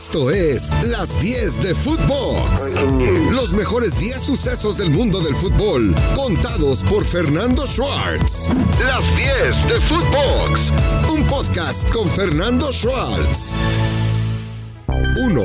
Esto es Las 10 de Footbox. Los mejores 10 sucesos del mundo del fútbol, contados por Fernando Schwartz. Las 10 de Footbox. Un podcast con Fernando Schwartz. 1.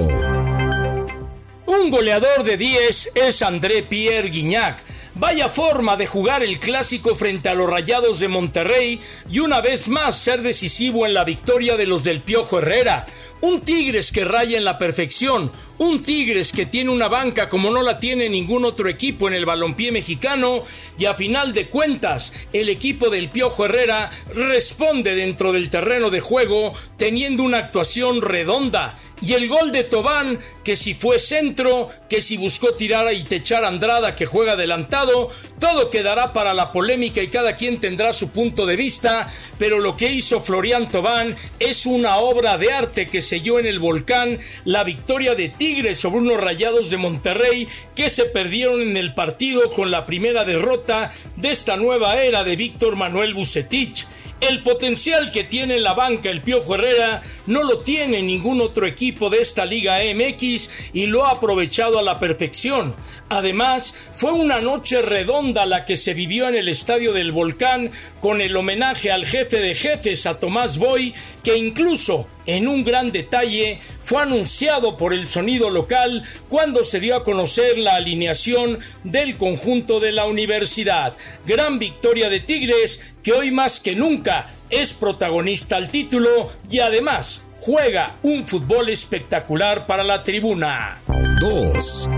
Un goleador de 10 es André Pierre Guignac Vaya forma de jugar el clásico frente a los Rayados de Monterrey y una vez más ser decisivo en la victoria de los del Piojo Herrera. Un Tigres que raya en la perfección, un Tigres que tiene una banca como no la tiene ningún otro equipo en el balompié mexicano y a final de cuentas el equipo del Piojo Herrera responde dentro del terreno de juego teniendo una actuación redonda. Y el gol de Tobán, que si fue centro, que si buscó tirar y techar a Andrada que juega adelantado, todo quedará para la polémica y cada quien tendrá su punto de vista, pero lo que hizo Florian Tobán es una obra de arte que selló en el volcán la victoria de Tigres sobre unos rayados de Monterrey que se perdieron en el partido con la primera derrota de esta nueva era de Víctor Manuel Bucetich. El potencial que tiene la banca el Piojo Herrera no lo tiene ningún otro equipo de esta Liga MX y lo ha aprovechado a la perfección. Además, fue una noche redonda la que se vivió en el Estadio del Volcán con el homenaje al jefe de jefes, a Tomás Boy, que incluso en un gran detalle fue anunciado por el sonido local cuando se dio a conocer la alineación del conjunto de la universidad. Gran victoria de Tigres que hoy más que nunca es protagonista al título y además juega un fútbol espectacular para la tribuna. 2.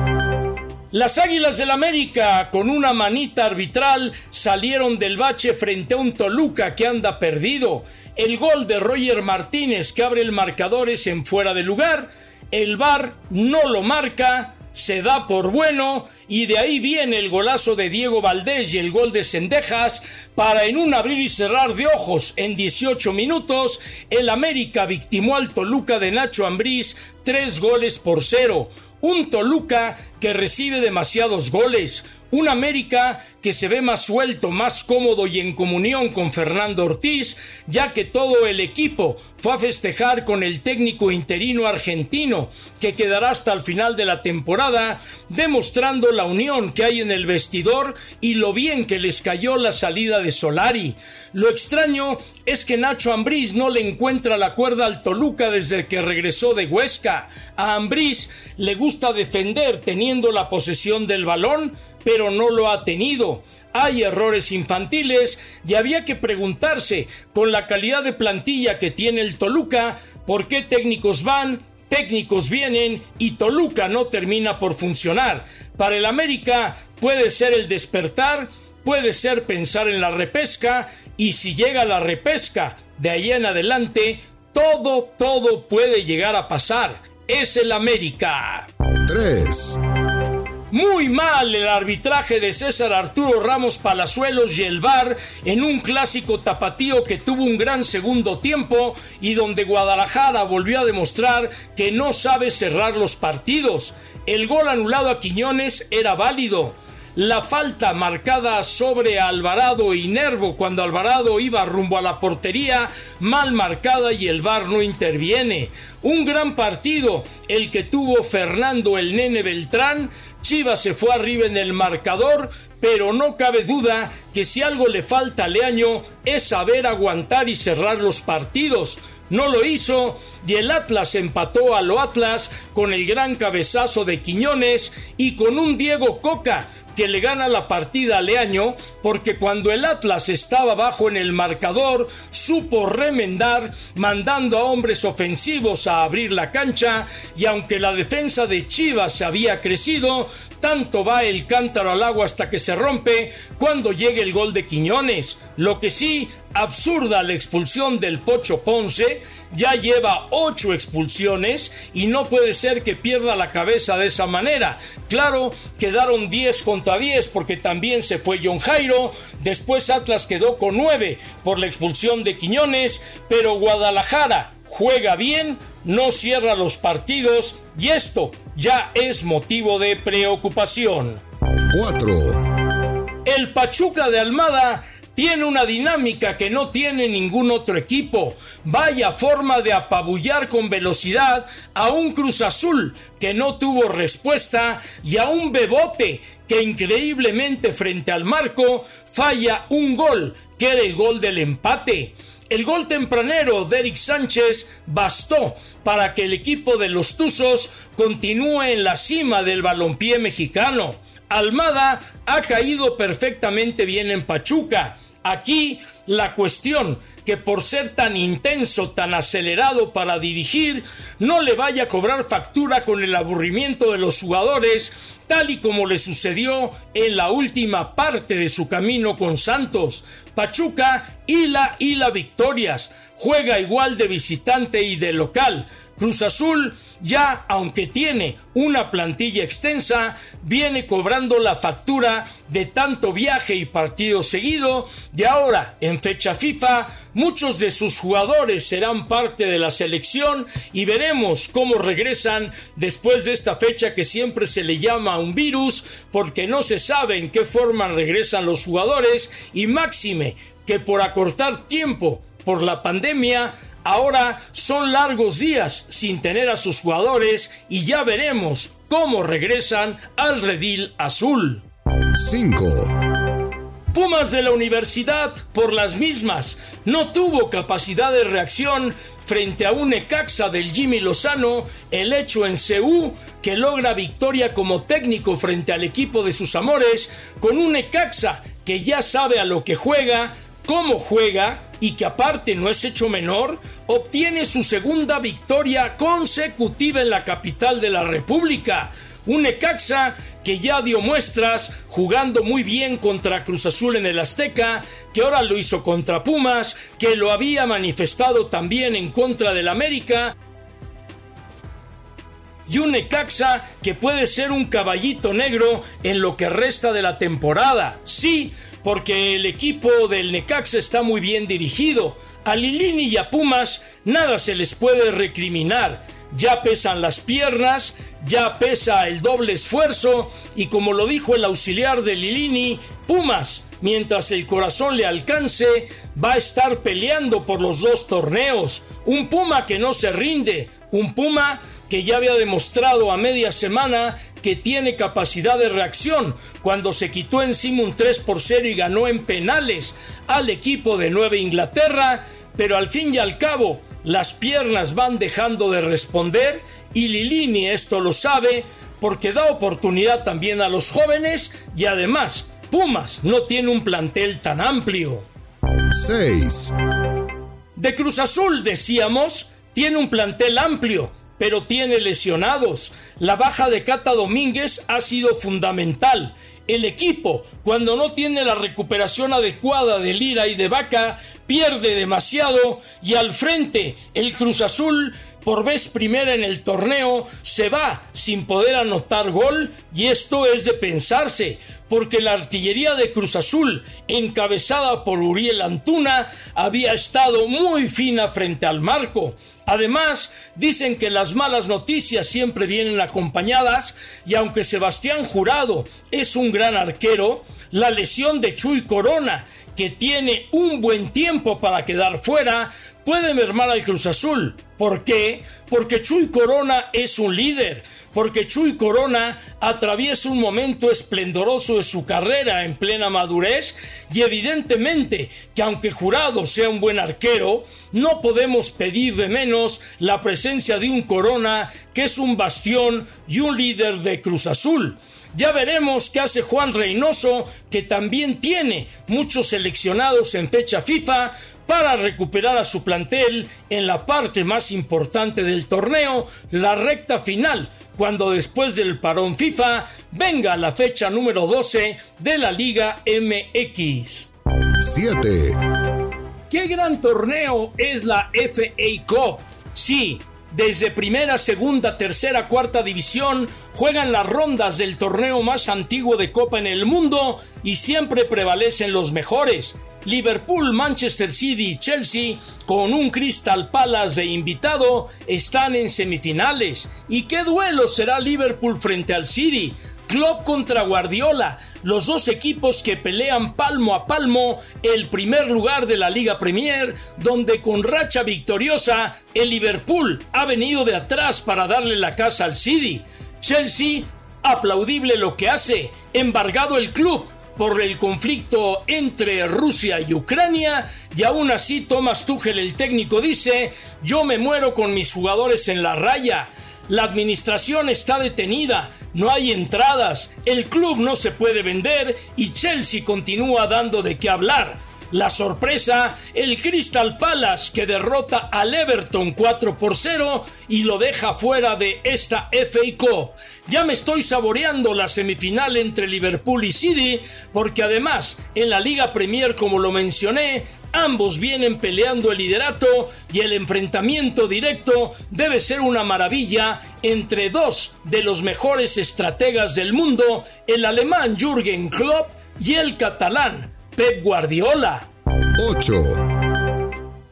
Las Águilas del América, con una manita arbitral, salieron del bache frente a un Toluca que anda perdido. El gol de Roger Martínez que abre el marcador es en fuera de lugar. El VAR no lo marca, se da por bueno y de ahí viene el golazo de Diego Valdés y el gol de Cendejas para en un abrir y cerrar de ojos en 18 minutos el América victimó al Toluca de Nacho Ambriz tres goles por cero. Un Toluca que recibe demasiados goles, un América que se ve más suelto, más cómodo y en comunión con Fernando Ortiz, ya que todo el equipo fue a festejar con el técnico interino argentino, que quedará hasta el final de la temporada, demostrando la unión que hay en el vestidor y lo bien que les cayó la salida de Solari. Lo extraño es que Nacho Ambriz no le encuentra la cuerda al Toluca desde que regresó de Huesca. A Ambriz le gusta defender teniendo la posesión del balón, pero no lo ha tenido. Hay errores infantiles y había que preguntarse, con la calidad de plantilla que tiene el Toluca, por qué técnicos van, técnicos vienen y Toluca no termina por funcionar. Para el América puede ser el despertar, puede ser pensar en la repesca y si llega la repesca de ahí en adelante, todo, todo puede llegar a pasar. Es el América. 3. Muy mal el arbitraje de César Arturo Ramos Palazuelos y el VAR en un clásico tapatío que tuvo un gran segundo tiempo y donde Guadalajara volvió a demostrar que no sabe cerrar los partidos. El gol anulado a Quiñones era válido la falta marcada sobre Alvarado y Nervo cuando Alvarado iba rumbo a la portería, mal marcada y el VAR no interviene. Un gran partido el que tuvo Fernando el Nene Beltrán. Chivas se fue arriba en el marcador, pero no cabe duda que si algo le falta a Leaño es saber aguantar y cerrar los partidos no lo hizo y el Atlas empató a lo Atlas con el gran cabezazo de Quiñones y con un Diego Coca que le gana la partida a Leaño porque cuando el Atlas estaba bajo en el marcador supo remendar mandando a hombres ofensivos a abrir la cancha y aunque la defensa de Chivas había crecido, tanto va el cántaro al agua hasta que se rompe cuando llegue el gol de Quiñones. Lo que sí, absurda la expulsión del Pocho Ponce, ya lleva ocho expulsiones y no puede ser que pierda la cabeza de esa manera. Claro, quedaron 10 contra 10 porque también se fue John Jairo, después Atlas quedó con 9 por la expulsión de Quiñones, pero Guadalajara juega bien, no cierra los partidos y esto ya es motivo de preocupación. 4. El Pachuca de Almada tiene una dinámica que no tiene ningún otro equipo. Vaya forma de apabullar con velocidad a un Cruz Azul que no tuvo respuesta y a un Bebote que increíblemente frente al marco falla un gol, que era el gol del empate. El gol tempranero de Eric Sánchez bastó para que el equipo de los Tuzos continúe en la cima del balompié mexicano. Almada ha caído perfectamente bien en Pachuca. Aquí la cuestión que por ser tan intenso, tan acelerado para dirigir, no le vaya a cobrar factura con el aburrimiento de los jugadores, tal y como le sucedió en la última parte de su camino con Santos. Pachuca hila la victorias, juega igual de visitante y de local, Cruz Azul ya, aunque tiene una plantilla extensa, viene cobrando la factura de tanto viaje y partido seguido, de ahora en fecha FIFA, muchos de sus jugadores serán parte de la selección y veremos cómo regresan después de esta fecha que siempre se le llama un virus, porque no se sabe en qué forma regresan los jugadores y máxime que por acortar tiempo por la pandemia Ahora son largos días sin tener a sus jugadores y ya veremos cómo regresan al redil azul. 5. Pumas de la universidad, por las mismas, no tuvo capacidad de reacción frente a un Ecaxa del Jimmy Lozano, el hecho en CU que logra victoria como técnico frente al equipo de sus amores, con un Ecaxa que ya sabe a lo que juega, cómo juega y que aparte no es hecho menor, obtiene su segunda victoria consecutiva en la capital de la República. Un Necaxa que ya dio muestras jugando muy bien contra Cruz Azul en el Azteca, que ahora lo hizo contra Pumas, que lo había manifestado también en contra del América. Y un Necaxa que puede ser un caballito negro en lo que resta de la temporada. Sí, porque el equipo del Necaxa está muy bien dirigido. A Lilini y a Pumas nada se les puede recriminar. Ya pesan las piernas, ya pesa el doble esfuerzo y como lo dijo el auxiliar de Lilini, Pumas, mientras el corazón le alcance, va a estar peleando por los dos torneos. Un Puma que no se rinde, un Puma que ya había demostrado a media semana que tiene capacidad de reacción cuando se quitó encima un 3 por 0 y ganó en penales al equipo de Nueva Inglaterra, pero al fin y al cabo las piernas van dejando de responder y Lilini esto lo sabe porque da oportunidad también a los jóvenes y además Pumas no tiene un plantel tan amplio. 6. De Cruz Azul decíamos, tiene un plantel amplio, pero tiene lesionados. La baja de Cata Domínguez ha sido fundamental. El equipo, cuando no tiene la recuperación adecuada de Lira y de Vaca, pierde demasiado y al frente el Cruz Azul por vez primera en el torneo se va sin poder anotar gol y esto es de pensarse, porque la artillería de Cruz Azul, encabezada por Uriel Antuna, había estado muy fina frente al marco. Además, dicen que las malas noticias siempre vienen acompañadas y aunque Sebastián Jurado es un gran arquero, la lesión de Chuy Corona, que tiene un buen tiempo para quedar fuera, puede mermar al Cruz Azul. ¿Por qué? Porque Chuy Corona es un líder, porque Chuy Corona atraviesa un momento esplendoroso de su carrera en plena madurez y evidentemente que aunque Jurado sea un buen arquero, no podemos pedir de menos la presencia de un Corona que es un bastión y un líder de Cruz Azul. Ya veremos qué hace Juan Reynoso, que también tiene muchos seleccionados en fecha FIFA, para recuperar a su plantel en la parte más importante del torneo, la recta final, cuando después del parón FIFA venga la fecha número 12 de la Liga MX. 7. ¿Qué gran torneo es la FA Cup? Sí, desde primera, segunda, tercera, cuarta división juegan las rondas del torneo más antiguo de Copa en el mundo y siempre prevalecen los mejores. Liverpool, Manchester City y Chelsea, con un Crystal Palace de invitado, están en semifinales. ¿Y qué duelo será Liverpool frente al City? Klopp contra Guardiola, los dos equipos que pelean palmo a palmo el primer lugar de la Liga Premier, donde con racha victoriosa el Liverpool ha venido de atrás para darle la casa al City. Chelsea, aplaudible lo que hace, embargado el club por el conflicto entre Rusia y Ucrania y aún así Thomas Tuchel el técnico dice yo me muero con mis jugadores en la raya la administración está detenida, no hay entradas, el club no se puede vender y Chelsea continúa dando de qué hablar. La sorpresa, el Crystal Palace que derrota al Everton 4 por 0 y lo deja fuera de esta FA Cup. Ya me estoy saboreando la semifinal entre Liverpool y City porque además en la Liga Premier como lo mencioné Ambos vienen peleando el liderato y el enfrentamiento directo debe ser una maravilla entre dos de los mejores estrategas del mundo, el alemán Jürgen Klopp y el catalán Pep Guardiola. 8.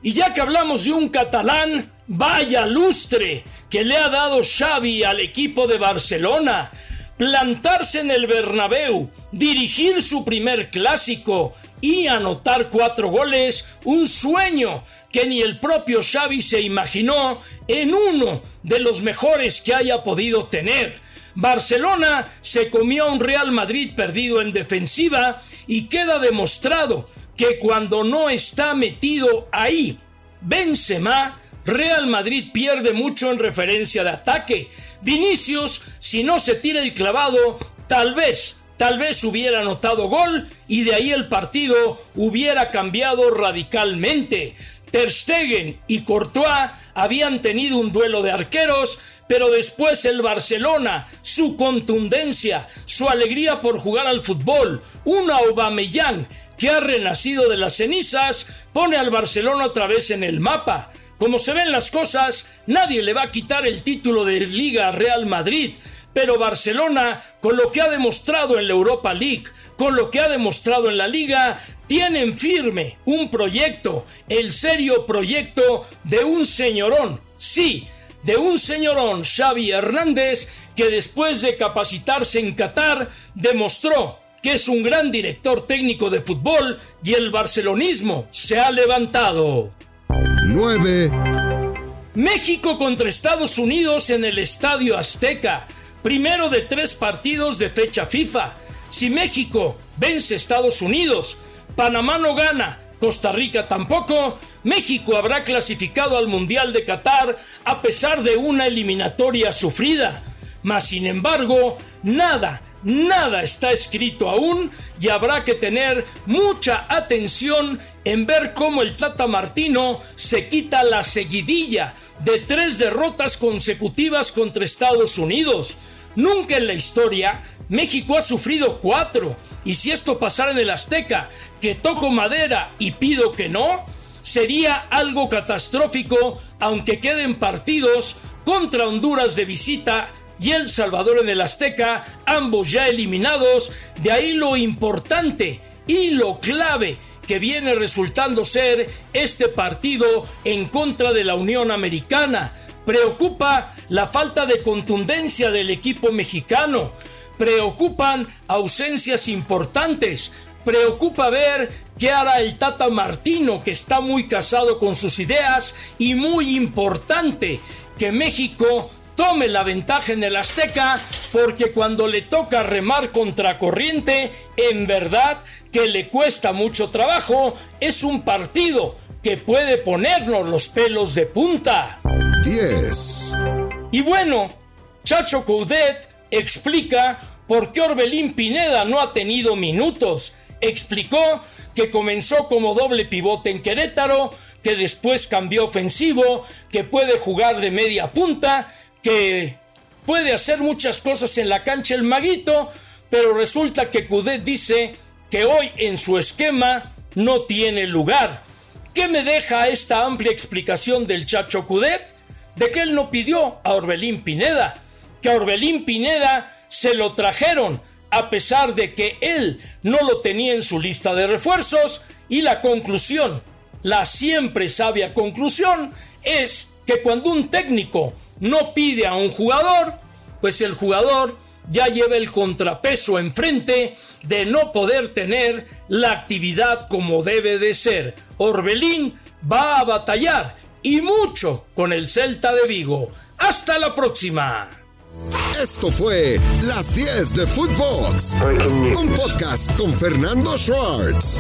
Y ya que hablamos de un catalán, vaya lustre que le ha dado Xavi al equipo de Barcelona plantarse en el Bernabéu, dirigir su primer clásico y anotar cuatro goles, un sueño que ni el propio Xavi se imaginó en uno de los mejores que haya podido tener. Barcelona se comió a un Real Madrid perdido en defensiva y queda demostrado que cuando no está metido ahí Benzema, Real Madrid pierde mucho en referencia de ataque. Vinicius, si no se tira el clavado, tal vez, tal vez hubiera anotado gol y de ahí el partido hubiera cambiado radicalmente. Ter Stegen y Courtois habían tenido un duelo de arqueros, pero después el Barcelona, su contundencia, su alegría por jugar al fútbol, un Aubameyang que ha renacido de las cenizas, pone al Barcelona otra vez en el mapa. Como se ven las cosas, nadie le va a quitar el título de Liga Real Madrid, pero Barcelona, con lo que ha demostrado en la Europa League, con lo que ha demostrado en la Liga, tienen firme un proyecto, el serio proyecto de un señorón, sí, de un señorón Xavi Hernández, que después de capacitarse en Qatar, demostró que es un gran director técnico de fútbol y el barcelonismo se ha levantado. 9. México contra Estados Unidos en el Estadio Azteca. Primero de tres partidos de fecha FIFA. Si México vence Estados Unidos, Panamá no gana, Costa Rica tampoco, México habrá clasificado al Mundial de Qatar a pesar de una eliminatoria sufrida. Mas sin embargo, nada, nada está escrito aún y habrá que tener mucha atención en ver cómo el Tata Martino se quita la seguidilla de tres derrotas consecutivas contra Estados Unidos. Nunca en la historia México ha sufrido cuatro, y si esto pasara en el Azteca, que toco madera y pido que no, sería algo catastrófico, aunque queden partidos contra Honduras de visita y El Salvador en el Azteca, ambos ya eliminados, de ahí lo importante y lo clave que viene resultando ser este partido en contra de la Unión Americana. Preocupa la falta de contundencia del equipo mexicano. Preocupan ausencias importantes. Preocupa ver qué hará el Tata Martino, que está muy casado con sus ideas y muy importante que México tome la ventaja en el Azteca, porque cuando le toca remar contra corriente, en verdad que le cuesta mucho trabajo, es un partido que puede ponernos los pelos de punta. 10. Y bueno, Chacho Coudet explica por qué Orbelín Pineda no ha tenido minutos. Explicó que comenzó como doble pivote en Querétaro, que después cambió ofensivo, que puede jugar de media punta que puede hacer muchas cosas en la cancha el maguito, pero resulta que Cudet dice que hoy en su esquema no tiene lugar. ¿Qué me deja esta amplia explicación del Chacho Cudet? De que él no pidió a Orbelín Pineda, que a Orbelín Pineda se lo trajeron a pesar de que él no lo tenía en su lista de refuerzos y la conclusión, la siempre sabia conclusión, es que cuando un técnico no pide a un jugador, pues el jugador ya lleva el contrapeso enfrente de no poder tener la actividad como debe de ser. Orbelín va a batallar y mucho con el Celta de Vigo. Hasta la próxima. Esto fue Las 10 de Footbox, un podcast con Fernando Schwartz.